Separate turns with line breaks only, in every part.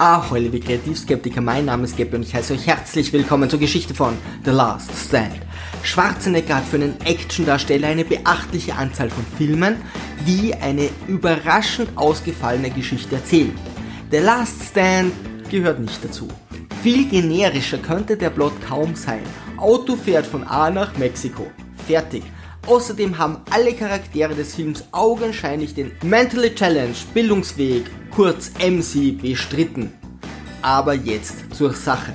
Ahoi, liebe Kreativskeptiker, mein Name ist Gabby und ich heiße euch herzlich willkommen zur Geschichte von The Last Stand. Schwarzenegger hat für einen Actiondarsteller eine beachtliche Anzahl von Filmen, die eine überraschend ausgefallene Geschichte erzählen. The Last Stand gehört nicht dazu. Viel generischer könnte der Plot kaum sein. Auto fährt von A nach Mexiko. Fertig. Außerdem haben alle Charaktere des Films augenscheinlich den Mentally Challenged Bildungsweg, kurz MC, bestritten. Aber jetzt zur Sache.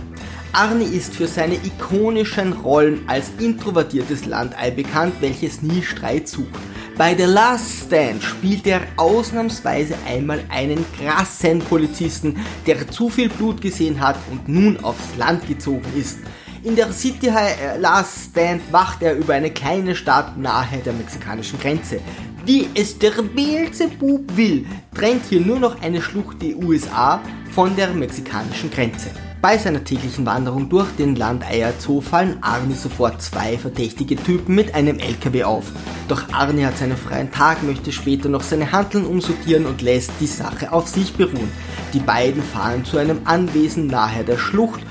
Arnie ist für seine ikonischen Rollen als introvertiertes Landei bekannt, welches nie Streit sucht. Bei The Last Stand spielt er ausnahmsweise einmal einen krassen Polizisten, der zu viel Blut gesehen hat und nun aufs Land gezogen ist. In der City High äh, Last Stand wacht er über eine kleine Stadt nahe der mexikanischen Grenze. Wie es der Beelzebub will, trennt hier nur noch eine Schlucht die USA von der mexikanischen Grenze. Bei seiner täglichen Wanderung durch den Landeier Zoo fallen Arnie sofort zwei verdächtige Typen mit einem LKW auf. Doch Arnie hat seinen freien Tag, möchte später noch seine Handeln umsortieren und lässt die Sache auf sich beruhen. Die beiden fahren zu einem Anwesen nahe der Schlucht,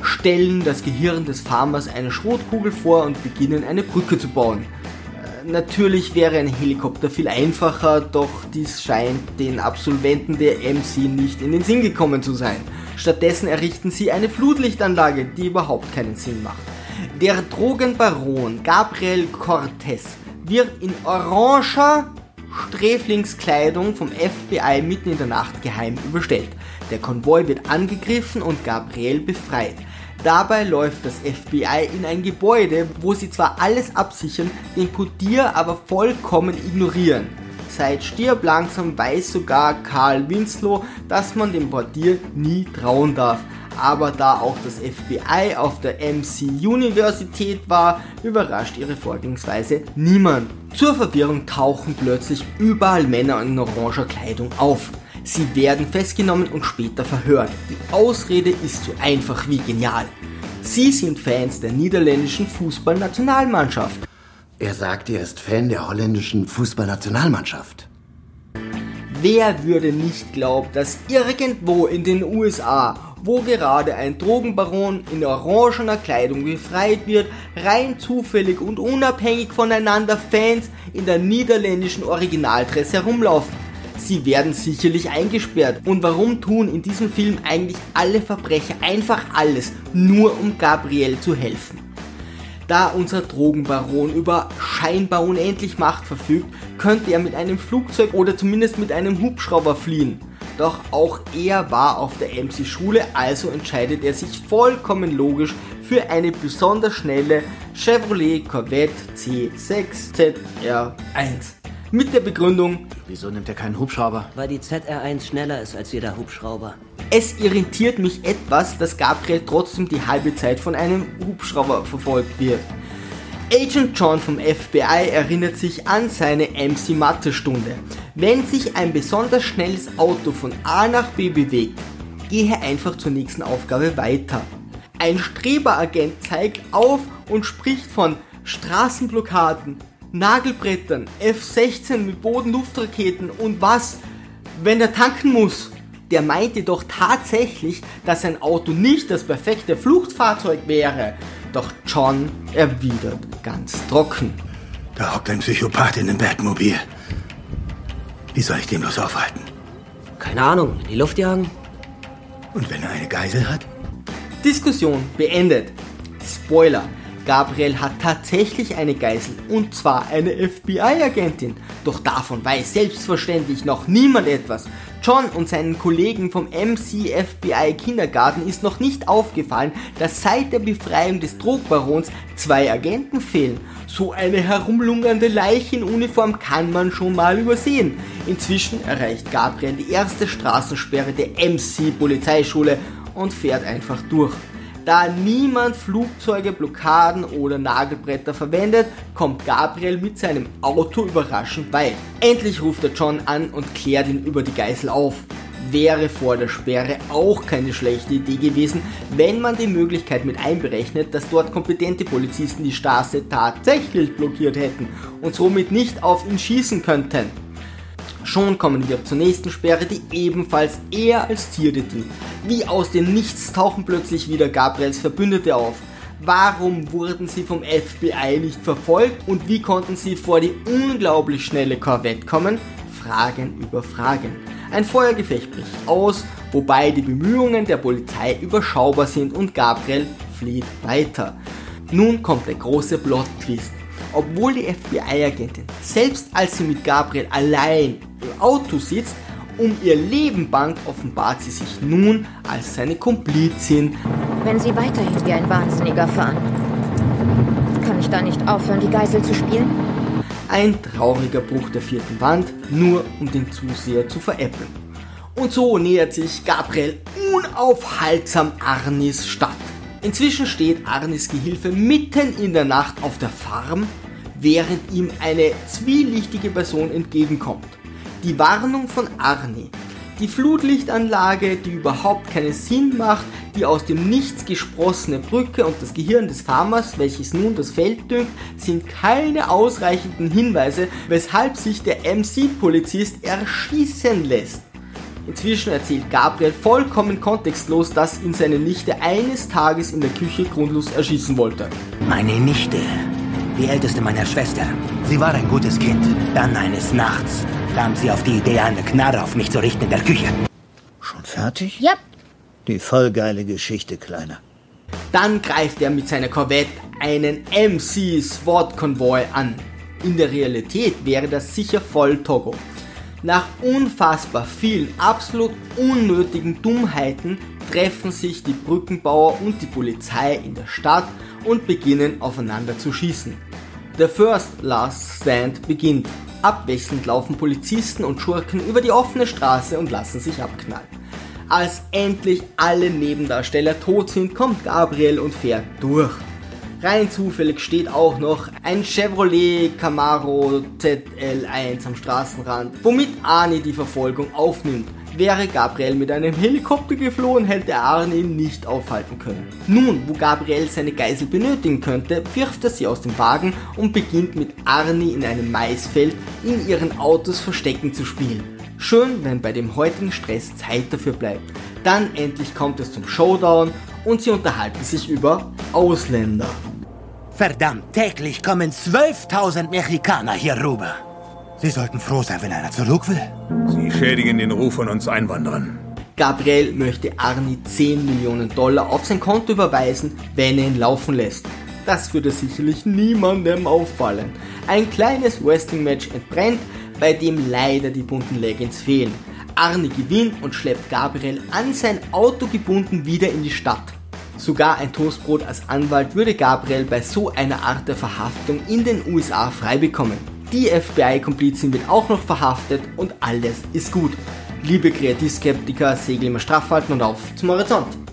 stellen das Gehirn des Farmers eine Schrotkugel vor und beginnen eine Brücke zu bauen. Natürlich wäre ein Helikopter viel einfacher, doch dies scheint den Absolventen der MC nicht in den Sinn gekommen zu sein. Stattdessen errichten sie eine Flutlichtanlage, die überhaupt keinen Sinn macht. Der Drogenbaron Gabriel Cortez wird in oranger Sträflingskleidung vom FBI mitten in der Nacht geheim überstellt. Der Konvoi wird angegriffen und Gabriel befreit. Dabei läuft das FBI in ein Gebäude, wo sie zwar alles absichern, den Portier aber vollkommen ignorieren. Seit Stirb langsam weiß sogar Karl Winslow, dass man dem Portier nie trauen darf. Aber da auch das FBI auf der MC Universität war, überrascht ihre Vorgehensweise niemand. Zur Verwirrung tauchen plötzlich überall Männer in oranger Kleidung auf. Sie werden festgenommen und später verhört. Die Ausrede ist so einfach wie genial. Sie sind Fans der niederländischen Fußballnationalmannschaft.
Er sagt, er ist Fan der holländischen Fußballnationalmannschaft.
Wer würde nicht glauben, dass irgendwo in den USA, wo gerade ein Drogenbaron in orangener Kleidung befreit wird, rein zufällig und unabhängig voneinander Fans in der niederländischen Originaldress herumlaufen? Sie werden sicherlich eingesperrt. Und warum tun in diesem Film eigentlich alle Verbrecher einfach alles, nur um Gabriel zu helfen? Da unser Drogenbaron über scheinbar unendlich Macht verfügt, könnte er mit einem Flugzeug oder zumindest mit einem Hubschrauber fliehen. Doch auch er war auf der MC-Schule, also entscheidet er sich vollkommen logisch für eine besonders schnelle Chevrolet Corvette C6 ZR1. Mit der Begründung,
Wieso nimmt er keinen Hubschrauber?
Weil die ZR1 schneller ist als jeder Hubschrauber.
es irritiert mich etwas, dass Gabriel trotzdem die halbe Zeit von einem Hubschrauber verfolgt wird. Agent John vom FBI erinnert sich an seine MC-Mathe-Stunde. Wenn sich ein besonders schnelles Auto von A nach B bewegt, gehe einfach zur nächsten Aufgabe weiter. Ein Streberagent zeigt auf und spricht von Straßenblockaden, Nagelbrettern, F-16 mit Bodenluftraketen und was, wenn er tanken muss. Der meinte doch tatsächlich, dass sein Auto nicht das perfekte Fluchtfahrzeug wäre. Doch John erwidert ganz trocken.
Da hockt ein Psychopath in einem Batmobil. Wie soll ich den bloß aufhalten?
Keine Ahnung, in die Luft jagen?
Und wenn er eine Geisel hat?
Diskussion beendet. Spoiler. Gabriel hat tatsächlich eine Geisel und zwar eine FBI-Agentin. Doch davon weiß selbstverständlich noch niemand etwas. John und seinen Kollegen vom MC FBI Kindergarten ist noch nicht aufgefallen, dass seit der Befreiung des Drogbarons zwei Agenten fehlen. So eine herumlungernde Leiche in Uniform kann man schon mal übersehen. Inzwischen erreicht Gabriel die erste Straßensperre der MC Polizeischule und fährt einfach durch. Da niemand Flugzeuge, Blockaden oder Nagelbretter verwendet, kommt Gabriel mit seinem Auto überraschend weit. Endlich ruft er John an und klärt ihn über die Geißel auf. Wäre vor der Sperre auch keine schlechte Idee gewesen, wenn man die Möglichkeit mit einberechnet, dass dort kompetente Polizisten die Straße tatsächlich blockiert hätten und somit nicht auf ihn schießen könnten. Schon kommen wir zur nächsten Sperre, die ebenfalls eher als dient. Wie aus dem Nichts tauchen plötzlich wieder Gabriels Verbündete auf. Warum wurden sie vom FBI nicht verfolgt und wie konnten sie vor die unglaublich schnelle Korvette kommen? Fragen über Fragen. Ein Feuergefecht bricht aus, wobei die Bemühungen der Polizei überschaubar sind und Gabriel flieht weiter. Nun kommt der große Plot-Twist. Obwohl die FBI-Agentin, selbst als sie mit Gabriel allein Auto sitzt, um ihr Leben bangt, offenbart sie sich nun als seine Komplizin.
Wenn Sie weiterhin wie ein Wahnsinniger fahren, kann ich da nicht aufhören, die Geisel zu spielen?
Ein trauriger Bruch der vierten Wand, nur um den Zuseher zu veräppeln. Und so nähert sich Gabriel unaufhaltsam Arnis Stadt. Inzwischen steht Arnis Gehilfe mitten in der Nacht auf der Farm, während ihm eine zwielichtige Person entgegenkommt. Die Warnung von Arni, die Flutlichtanlage, die überhaupt keinen Sinn macht, die aus dem Nichts gesprossene Brücke und das Gehirn des Farmers, welches nun das Feld düngt, sind keine ausreichenden Hinweise, weshalb sich der MC-Polizist erschießen lässt. Inzwischen erzählt Gabriel vollkommen kontextlos, dass ihn seine Nichte eines Tages in der Küche grundlos erschießen wollte.
Meine Nichte, die älteste meiner Schwester. Sie war ein gutes Kind. Dann eines Nachts kam sie auf die Idee, eine Knarre auf mich zu richten in der Küche.
Schon fertig?
Ja.
Die voll geile Geschichte, Kleiner.
Dann greift er mit seiner Corvette einen MC-SWAT-Konvoi an. In der Realität wäre das sicher voll Togo. Nach unfassbar vielen absolut unnötigen Dummheiten treffen sich die Brückenbauer und die Polizei in der Stadt und beginnen aufeinander zu schießen. Der First Last Stand beginnt. Abwechselnd laufen Polizisten und Schurken über die offene Straße und lassen sich abknallen. Als endlich alle Nebendarsteller tot sind, kommt Gabriel und fährt durch. Rein zufällig steht auch noch ein Chevrolet Camaro ZL1 am Straßenrand, womit Arnie die Verfolgung aufnimmt. Wäre Gabriel mit einem Helikopter geflohen, hätte Arnie ihn nicht aufhalten können. Nun, wo Gabriel seine Geisel benötigen könnte, wirft er sie aus dem Wagen und beginnt mit Arnie in einem Maisfeld in ihren Autos Verstecken zu spielen. Schön, wenn bei dem heutigen Stress Zeit dafür bleibt. Dann endlich kommt es zum Showdown und sie unterhalten sich über Ausländer.
Verdammt, täglich kommen 12.000 Mexikaner hier rüber. Sie sollten froh sein, wenn einer zurück will.
Schädigen den Ruf von uns Einwanderern.
Gabriel möchte Arnie 10 Millionen Dollar auf sein Konto überweisen, wenn er ihn laufen lässt. Das würde sicherlich niemandem auffallen. Ein kleines Wrestling-Match entbrennt, bei dem leider die bunten Leggings fehlen. Arnie gewinnt und schleppt Gabriel an sein Auto gebunden wieder in die Stadt. Sogar ein Toastbrot als Anwalt würde Gabriel bei so einer Art der Verhaftung in den USA frei bekommen. Die FBI-Komplizin wird auch noch verhaftet und alles ist gut. Liebe Kreativskeptiker, Segel immer straff halten und auf zum Horizont.